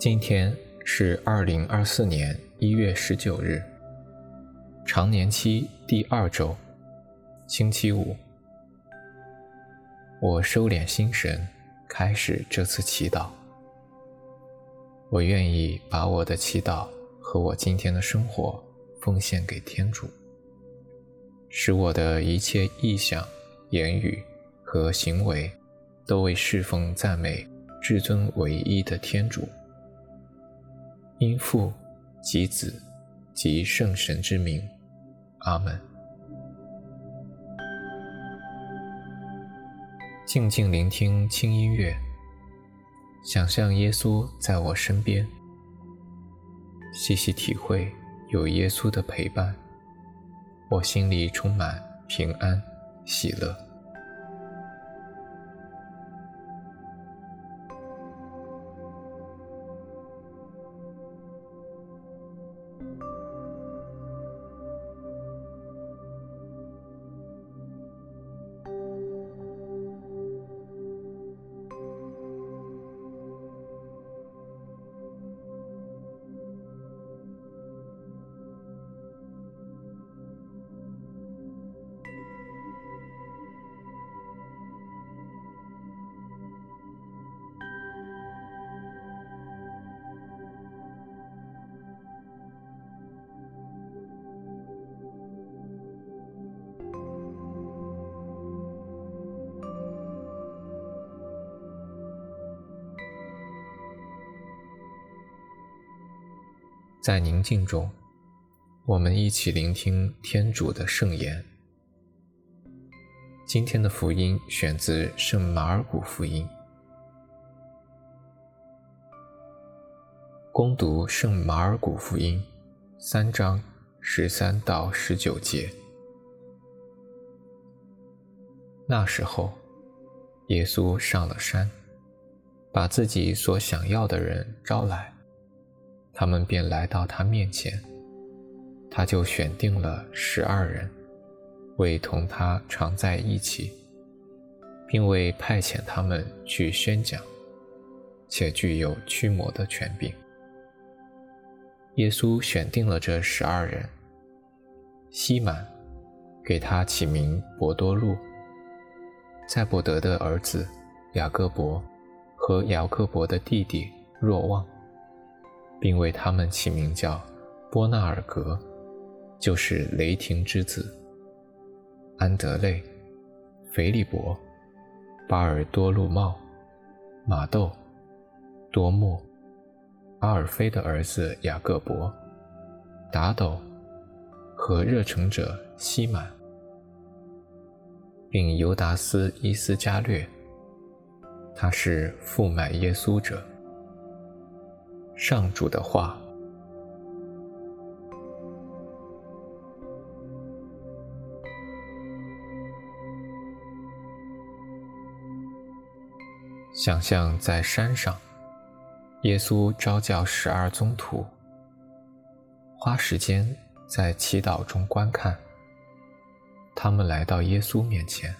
今天是二零二四年一月十九日，常年期第二周，星期五。我收敛心神，开始这次祈祷。我愿意把我的祈祷和我今天的生活奉献给天主，使我的一切意向、言语和行为都为侍奉赞美至尊唯一的天主。因父及子及圣神之名，阿门。静静聆听轻音乐，想象耶稣在我身边，细细体会有耶稣的陪伴，我心里充满平安喜乐。在宁静中，我们一起聆听天主的圣言。今天的福音选自《圣马尔谷福音》。恭读《圣马尔谷福音》三章十三到十九节。那时候，耶稣上了山，把自己所想要的人招来。他们便来到他面前，他就选定了十二人，为同他常在一起，并为派遣他们去宣讲，且具有驱魔的权柄。耶稣选定了这十二人：西满，给他起名伯多禄；在伯德的儿子雅各伯和雅各伯的弟弟若望。并为他们起名叫波纳尔格，就是雷霆之子；安德肋、腓利伯、巴尔多路茂、马窦、多默、阿尔菲的儿子雅各伯、达斗和热诚者西满，并犹达斯·伊斯加略，他是负买耶稣者。上主的话，想象在山上，耶稣召叫十二宗徒，花时间在祈祷中观看。他们来到耶稣面前，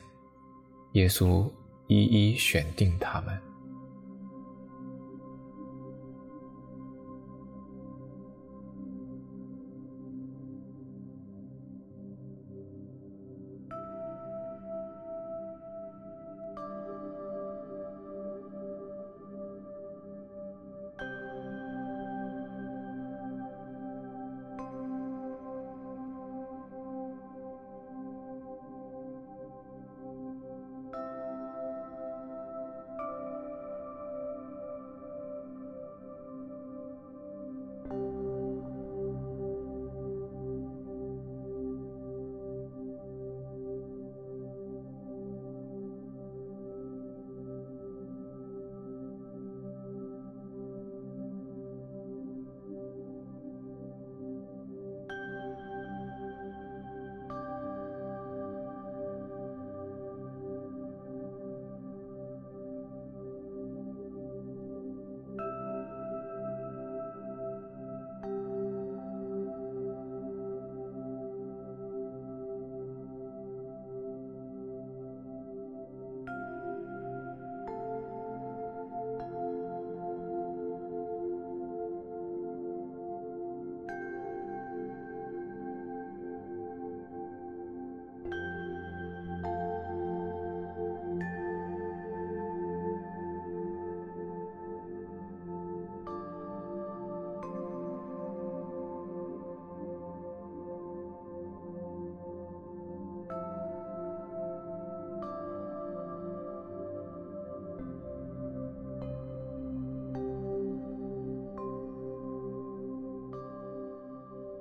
耶稣一一选定他们。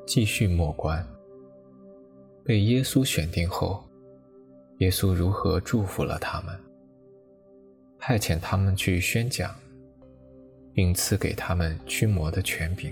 继续默观。被耶稣选定后，耶稣如何祝福了他们，派遣他们去宣讲，并赐给他们驱魔的权柄。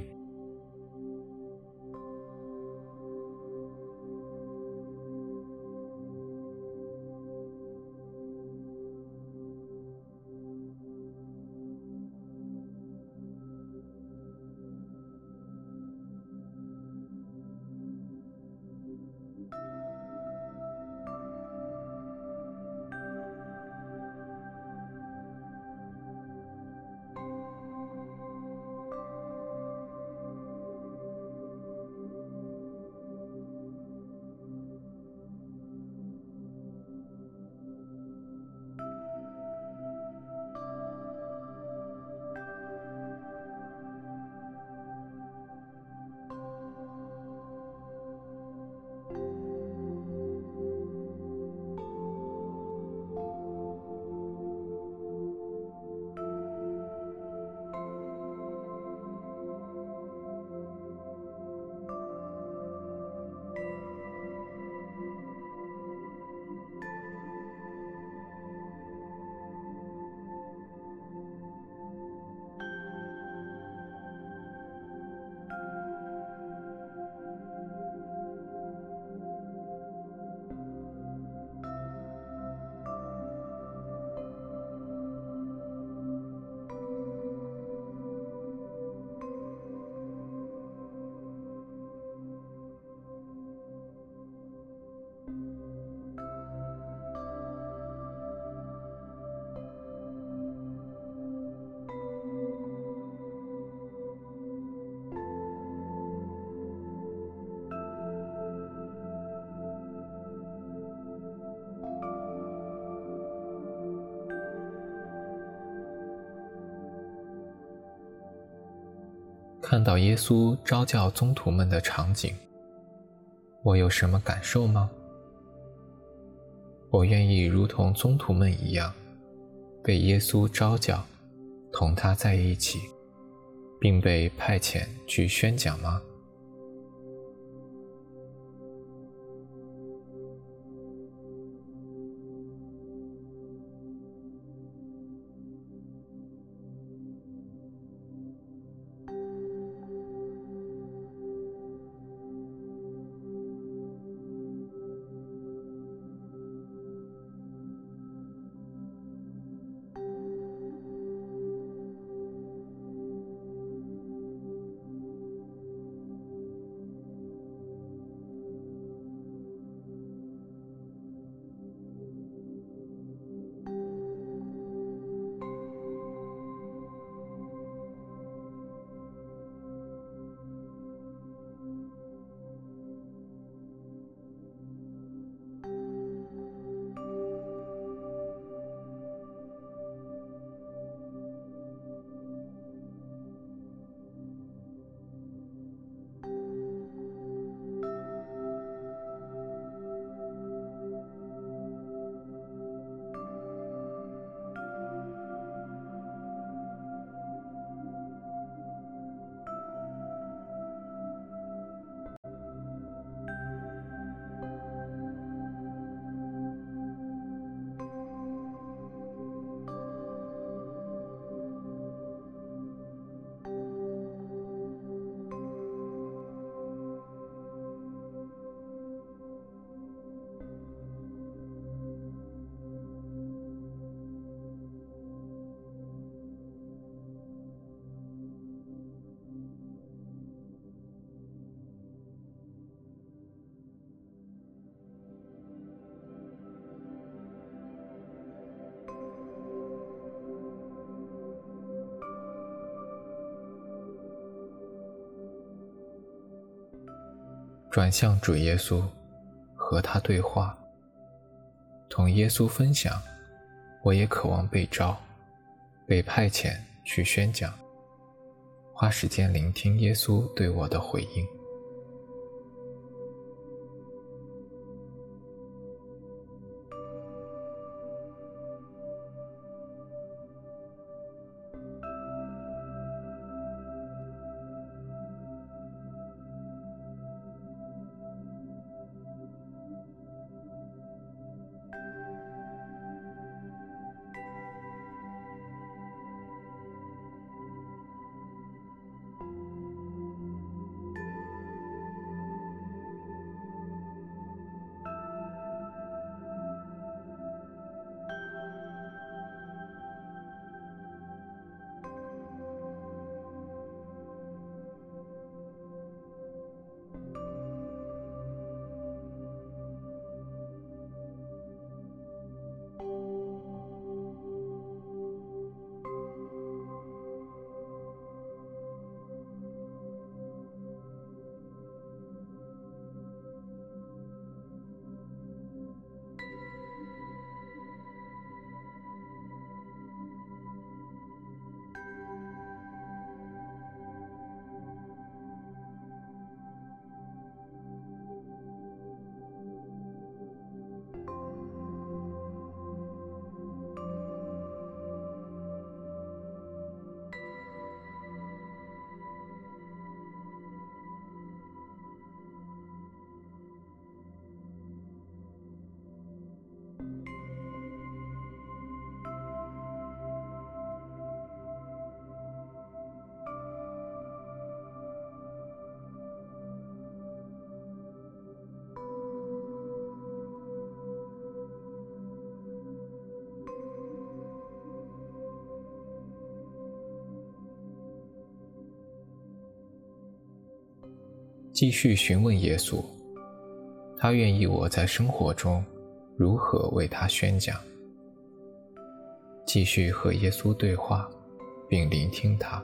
看到耶稣招教宗徒们的场景，我有什么感受吗？我愿意如同宗徒们一样，被耶稣招教，同他在一起，并被派遣去宣讲吗？转向主耶稣，和他对话，同耶稣分享。我也渴望被召，被派遣去宣讲，花时间聆听耶稣对我的回应。继续询问耶稣，他愿意我在生活中如何为他宣讲。继续和耶稣对话，并聆听他。